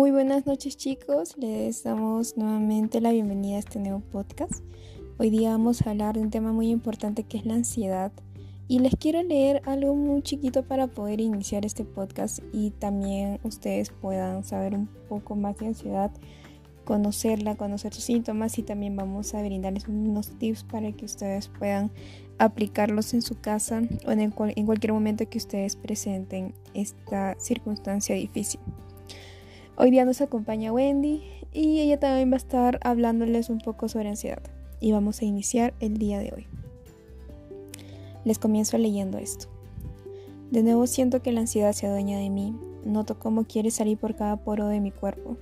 Muy buenas noches chicos, les damos nuevamente la bienvenida a este nuevo podcast. Hoy día vamos a hablar de un tema muy importante que es la ansiedad y les quiero leer algo muy chiquito para poder iniciar este podcast y también ustedes puedan saber un poco más de ansiedad, conocerla, conocer sus síntomas y también vamos a brindarles unos tips para que ustedes puedan aplicarlos en su casa o en, en cualquier momento que ustedes presenten esta circunstancia difícil. Hoy día nos acompaña Wendy y ella también va a estar hablándoles un poco sobre ansiedad. Y vamos a iniciar el día de hoy. Les comienzo leyendo esto. De nuevo siento que la ansiedad se adueña de mí. Noto cómo quiere salir por cada poro de mi cuerpo.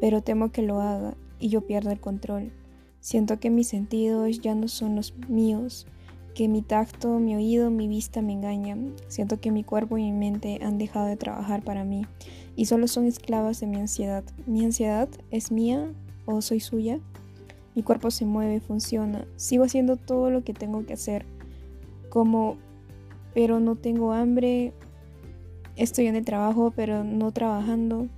Pero temo que lo haga y yo pierdo el control. Siento que mis sentidos ya no son los míos que mi tacto, mi oído, mi vista me engañan. Siento que mi cuerpo y mi mente han dejado de trabajar para mí y solo son esclavas de mi ansiedad. ¿Mi ansiedad es mía o soy suya? Mi cuerpo se mueve, funciona. Sigo haciendo todo lo que tengo que hacer. Como, pero no tengo hambre. Estoy en el trabajo, pero no trabajando.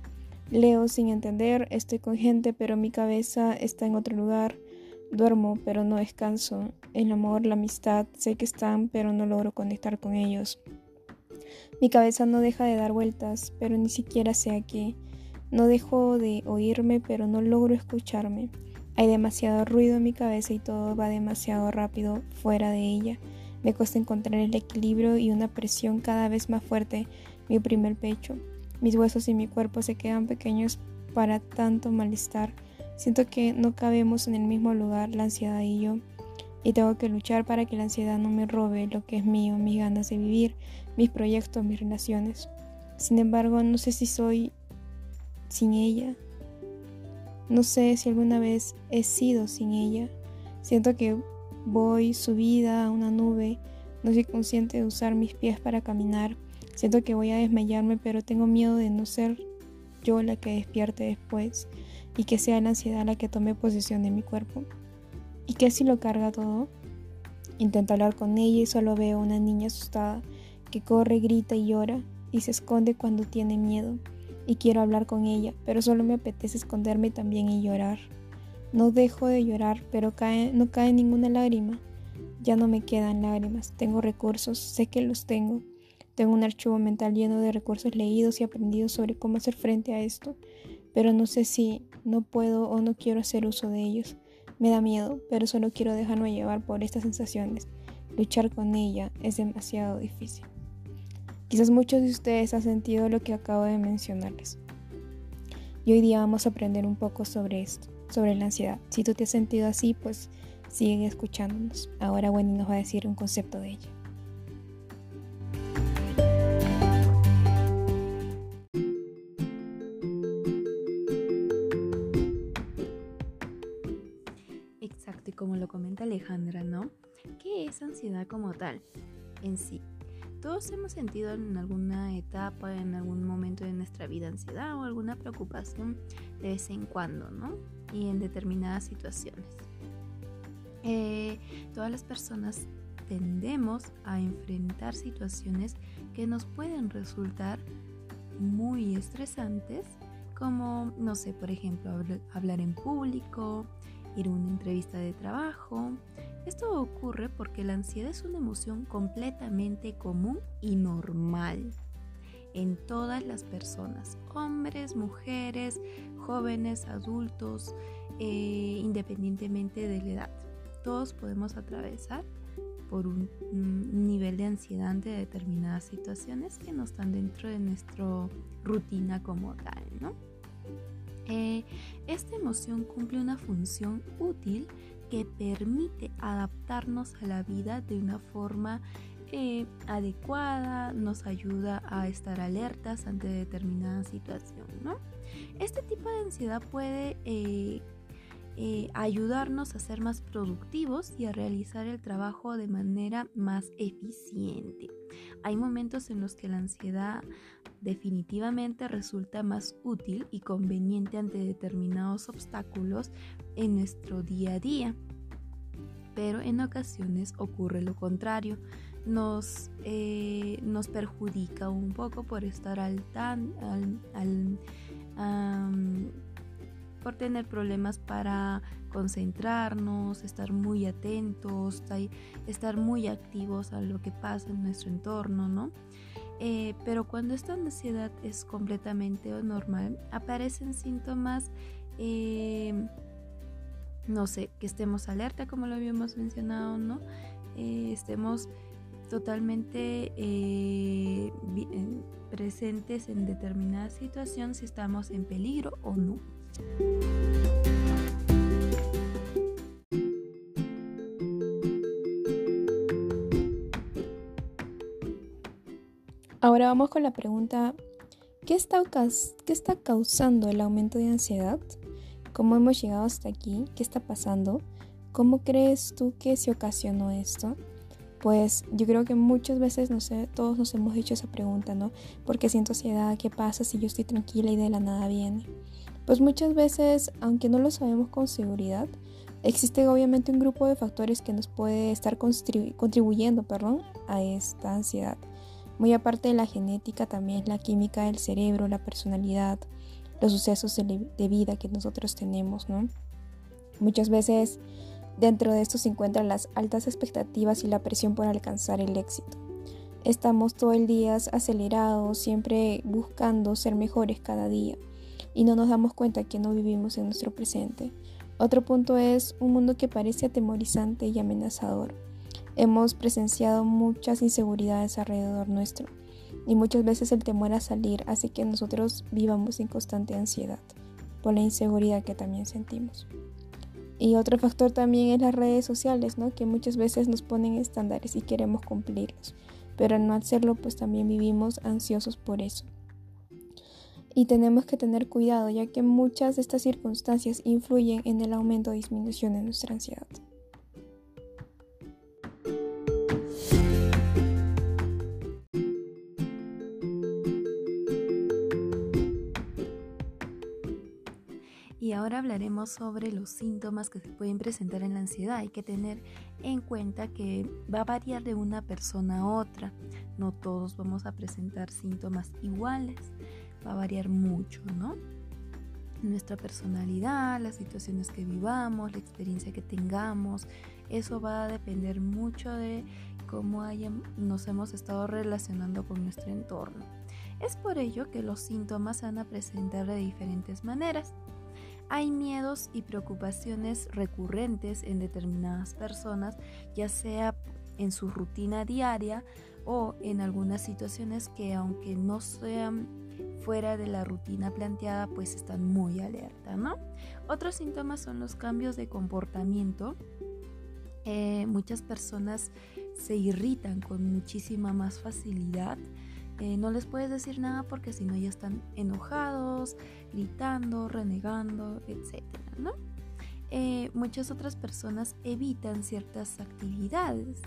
Leo sin entender. Estoy con gente, pero mi cabeza está en otro lugar. Duermo, pero no descanso. El amor, la amistad, sé que están, pero no logro conectar con ellos. Mi cabeza no deja de dar vueltas, pero ni siquiera sé a. No dejo de oírme, pero no logro escucharme. Hay demasiado ruido en mi cabeza y todo va demasiado rápido fuera de ella. Me cuesta encontrar el equilibrio y una presión cada vez más fuerte me oprime el pecho. Mis huesos y mi cuerpo se quedan pequeños para tanto malestar. Siento que no cabemos en el mismo lugar, la ansiedad y yo. Y tengo que luchar para que la ansiedad no me robe lo que es mío, mis ganas de vivir, mis proyectos, mis relaciones. Sin embargo, no sé si soy sin ella. No sé si alguna vez he sido sin ella. Siento que voy subida a una nube. No soy consciente de usar mis pies para caminar. Siento que voy a desmayarme, pero tengo miedo de no ser yo la que despierte después y que sea la ansiedad la que tome posesión de mi cuerpo. ¿Y qué si lo carga todo? Intento hablar con ella y solo veo una niña asustada que corre, grita y llora y se esconde cuando tiene miedo. Y quiero hablar con ella, pero solo me apetece esconderme también y llorar. No dejo de llorar, pero no cae ninguna lágrima. Ya no me quedan lágrimas. Tengo recursos, sé que los tengo. Tengo un archivo mental lleno de recursos leídos y aprendidos sobre cómo hacer frente a esto pero no sé si no puedo o no quiero hacer uso de ellos. Me da miedo, pero solo quiero dejarme llevar por estas sensaciones. Luchar con ella es demasiado difícil. Quizás muchos de ustedes han sentido lo que acabo de mencionarles. Y hoy día vamos a aprender un poco sobre esto, sobre la ansiedad. Si tú te has sentido así, pues sigue escuchándonos. Ahora Wendy nos va a decir un concepto de ella. ¿No? ¿Qué es ansiedad como tal en sí? Todos hemos sentido en alguna etapa, en algún momento de nuestra vida ansiedad o alguna preocupación de vez en cuando, ¿no? Y en determinadas situaciones. Eh, todas las personas tendemos a enfrentar situaciones que nos pueden resultar muy estresantes, como, no sé, por ejemplo, hablar en público, ir a una entrevista de trabajo. Esto ocurre porque la ansiedad es una emoción completamente común y normal en todas las personas, hombres, mujeres, jóvenes, adultos, eh, independientemente de la edad. Todos podemos atravesar por un, nivel de ansiedad ante determinadas situaciones que no están dentro de nuestra rutina como tal, ¿no? Eh, esta emoción cumple una función útil que permite adaptarnos a la vida de una forma eh, adecuada, nos ayuda a estar alertas ante determinada situación. Este tipo de ansiedad puede eh, eh, ayudarnos a ser más productivos y a realizar el trabajo de manera más eficiente. Hay momentos en los que la ansiedad definitivamente resulta más útil y conveniente ante determinados obstáculos en nuestro día a día, pero en ocasiones ocurre lo contrario. Nos, eh, nos perjudica un poco por estar al, tan, al por tener problemas para concentrarnos, estar muy atentos, estar muy activos a lo que pasa en nuestro entorno, ¿no? Eh, pero cuando esta ansiedad es completamente normal, aparecen síntomas, eh, no sé, que estemos alerta, como lo habíamos mencionado, ¿no? Eh, estemos totalmente presentes en determinada situación si estamos en peligro o no. Ahora vamos con la pregunta, ¿qué está, ¿qué está causando el aumento de ansiedad? ¿Cómo hemos llegado hasta aquí? ¿Qué está pasando? ¿Cómo crees tú que se ocasionó esto? Pues yo creo que muchas veces, no sé, todos nos hemos hecho esa pregunta, ¿no? ¿Por qué siento ansiedad? ¿Qué pasa si yo estoy tranquila y de la nada viene? Pues muchas veces, aunque no lo sabemos con seguridad, existe obviamente un grupo de factores que nos puede estar contribuyendo perdón, a esta ansiedad. Muy aparte de la genética, también la química del cerebro, la personalidad, los sucesos de vida que nosotros tenemos, ¿no? Muchas veces dentro de esto se encuentran las altas expectativas y la presión por alcanzar el éxito. Estamos todo el día acelerados, siempre buscando ser mejores cada día y no nos damos cuenta que no vivimos en nuestro presente. Otro punto es un mundo que parece atemorizante y amenazador. Hemos presenciado muchas inseguridades alrededor nuestro y muchas veces el temor a salir hace que nosotros vivamos en constante ansiedad por la inseguridad que también sentimos. Y otro factor también es las redes sociales, ¿no? que muchas veces nos ponen estándares y queremos cumplirlos, pero al no hacerlo pues también vivimos ansiosos por eso. Y tenemos que tener cuidado ya que muchas de estas circunstancias influyen en el aumento o disminución de nuestra ansiedad. ahora hablaremos sobre los síntomas que se pueden presentar en la ansiedad. Hay que tener en cuenta que va a variar de una persona a otra. No todos vamos a presentar síntomas iguales. Va a variar mucho, ¿no? Nuestra personalidad, las situaciones que vivamos, la experiencia que tengamos. Eso va a depender mucho de cómo nos hemos estado relacionando con nuestro entorno. Es por ello que los síntomas se van a presentar de diferentes maneras. Hay miedos y preocupaciones recurrentes en determinadas personas, ya sea en su rutina diaria o en algunas situaciones que aunque no sean fuera de la rutina planteada, pues están muy alerta, ¿no? Otros síntomas son los cambios de comportamiento. Eh, muchas personas se irritan con muchísima más facilidad eh, no les puedes decir nada porque si no ya están enojados, gritando, renegando, etc. ¿no? Eh, muchas otras personas evitan ciertas actividades.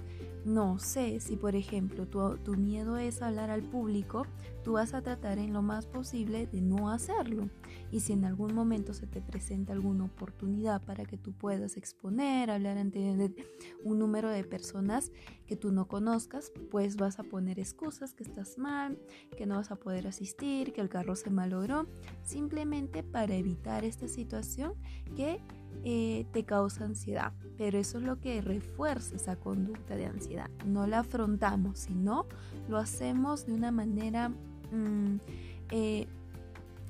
No sé si, por ejemplo, tu, tu, miedo es hablar al público, tú vas a tratar en lo más posible de no hacerlo. Y si en algún momento se te presenta alguna oportunidad para que tú puedas exponer, hablar ante un número de personas que tú no conozcas, pues vas a poner excusas que estás mal, que no vas a poder asistir, que el carro se malogró, simplemente para evitar esta situación que eh, te causa ansiedad. Pero eso es lo que refuerza esa conducta de ansiedad. No la afrontamos, sino lo hacemos de una manera mm, eh,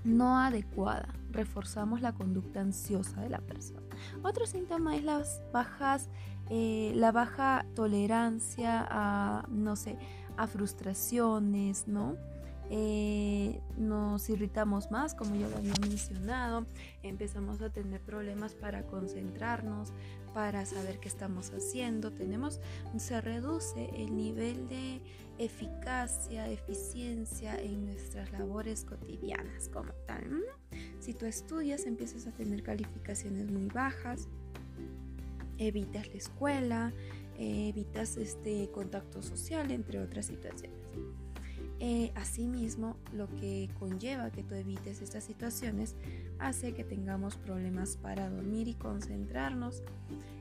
no adecuada. Reforzamos la conducta ansiosa de la persona. Otro síntoma es las bajas, eh, la baja tolerancia a, no sé, a frustraciones, ¿no? Eh, nos irritamos más, como yo lo había mencionado, empezamos a tener problemas para concentrarnos, para saber qué estamos haciendo, tenemos, se reduce el nivel de eficacia, eficiencia en nuestras labores cotidianas como tal. Si tú estudias, empiezas a tener calificaciones muy bajas, evitas la escuela, evitas este contacto social, entre otras situaciones. Eh, asimismo, lo que conlleva que tú evites estas situaciones hace que tengamos problemas para dormir y concentrarnos.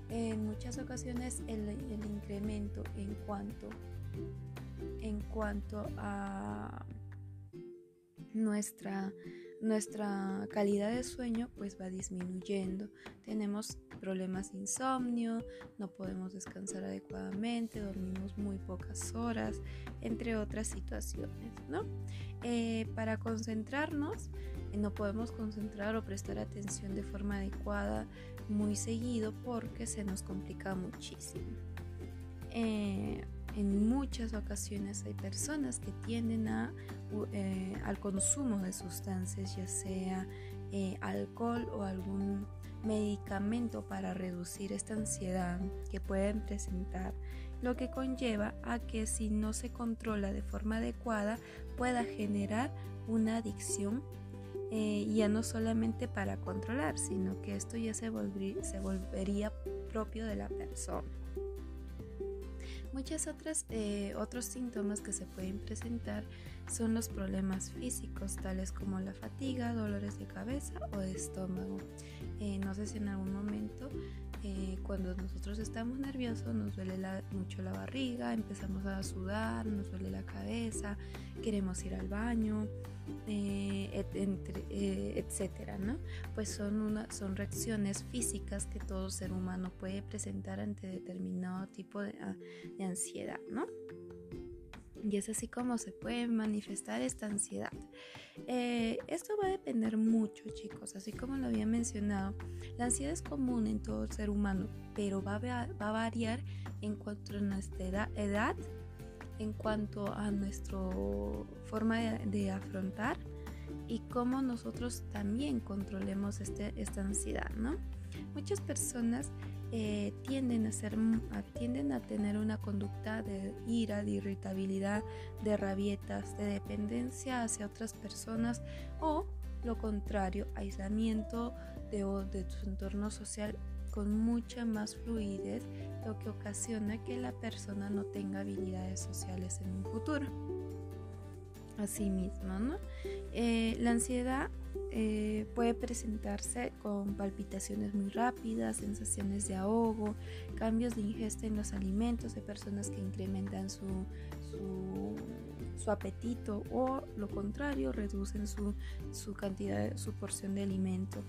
En muchas ocasiones el, incremento en cuanto, en cuanto a nuestra, nuestra calidad de sueño pues va disminuyendo. Tenemos problemas de insomnio, no podemos descansar adecuadamente, dormimos muy pocas horas, entre otras situaciones, ¿no? Eh, para concentrarnos, eh, no podemos concentrar o prestar atención de forma adecuada muy seguido porque se nos complica muchísimo. Eh, en muchas ocasiones hay personas que tienden a, eh, al consumo de sustancias, ya sea eh, alcohol o algún medicamento para reducir esta ansiedad que pueden presentar, lo que conlleva a que si no se controla de forma adecuada pueda generar una adicción eh, ya no solamente para controlar, sino que esto ya se, se volvería propio de la persona. Muchas otras eh, otros síntomas que se pueden presentar son los problemas físicos, tales como la fatiga, dolores de cabeza o de estómago. Eh, no sé si en algún momento eh, cuando nosotros estamos nerviosos nos duele mucho la barriga, empezamos a sudar, nos duele la cabeza, queremos ir al baño, eh, eh, etcétera, ¿no? Pues son, una, son reacciones físicas que todo ser humano puede presentar ante determinado tipo de, ah, ansiedad, ¿no? Y es así como se puede manifestar esta ansiedad. Eh, esto va a depender mucho, chicos. Así como lo había mencionado, la ansiedad es común en todo ser humano, pero va a, va a variar en cuanto a nuestra edad en cuanto a nuestra forma de, afrontar y cómo nosotros también controlemos este, esta ansiedad, ¿no? Muchas personas eh, tienden, a tener una conducta de ira, de irritabilidad, de rabietas, de dependencia hacia otras personas o lo contrario, aislamiento de, de su entorno social con mucha más fluidez, lo que ocasiona que la persona no tenga habilidades sociales en un futuro. Asimismo, ¿no? Eh, la ansiedad eh, puede presentarse con palpitaciones muy rápidas, sensaciones de ahogo, cambios de ingesta en los alimentos de personas que incrementan su, su, apetito o lo contrario, reducen su, su cantidad, su porción de alimento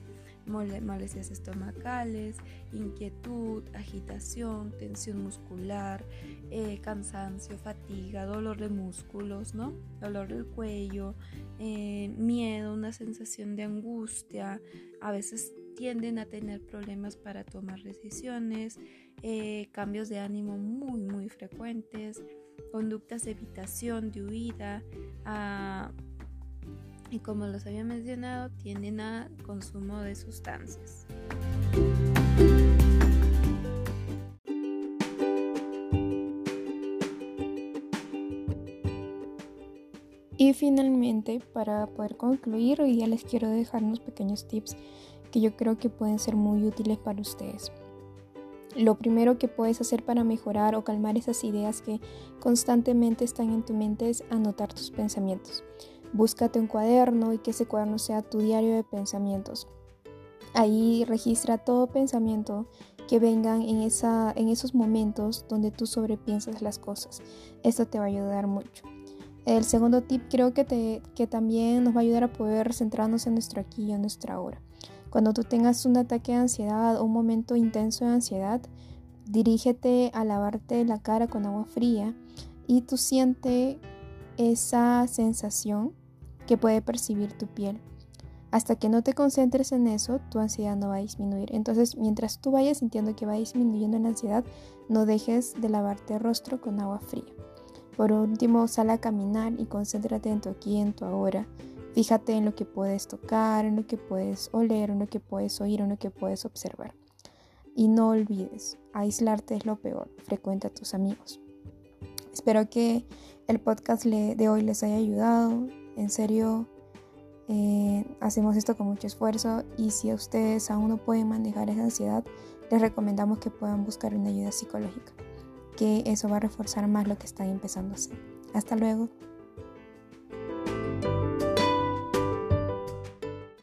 molestias estomacales, inquietud, agitación, tensión muscular, eh, cansancio, fatiga, dolor de músculos, ¿no? dolor del cuello, eh, miedo, una sensación de angustia, a veces tienden a tener problemas para tomar decisiones, eh, cambios de ánimo muy muy frecuentes, conductas de evitación, de huida, a y como los había mencionado tienden a consumo de sustancias. Y finalmente, para poder concluir, hoy día les quiero dejar unos pequeños tips que yo creo que pueden ser muy útiles para ustedes. Lo primero que puedes hacer para mejorar o calmar esas ideas que constantemente están en tu mente es anotar tus pensamientos. Búscate un cuaderno y que ese cuaderno sea tu diario de pensamientos. Ahí registra todo pensamiento que vengan en, esa, en esos momentos donde tú sobrepiensas las cosas. Esto te va a ayudar mucho. El segundo tip creo que, te, que también nos va a ayudar a poder centrarnos en nuestro aquí y en nuestra hora. Cuando tú tengas un ataque de ansiedad o un momento intenso de ansiedad, dirígete a lavarte la cara con agua fría y tú siente esa sensación que puede percibir tu piel. Hasta que no te concentres en eso, tu ansiedad no va a disminuir. Entonces, mientras tú vayas sintiendo que va disminuyendo la ansiedad, no dejes de lavarte el rostro con agua fría. Por último, sal a caminar y concéntrate en tu aquí, en tu ahora. Fíjate en lo que puedes tocar, en lo que puedes oler, en lo que puedes oír, en lo que puedes observar. Y no olvides, aislarte es lo peor. Frecuenta a tus amigos. Espero que el podcast de hoy les haya ayudado. En serio, eh, hacemos esto con mucho esfuerzo y si ustedes aún no pueden manejar esa ansiedad, les recomendamos que puedan buscar una ayuda psicológica, que eso va a reforzar más lo que están empezando a hacer. Hasta luego.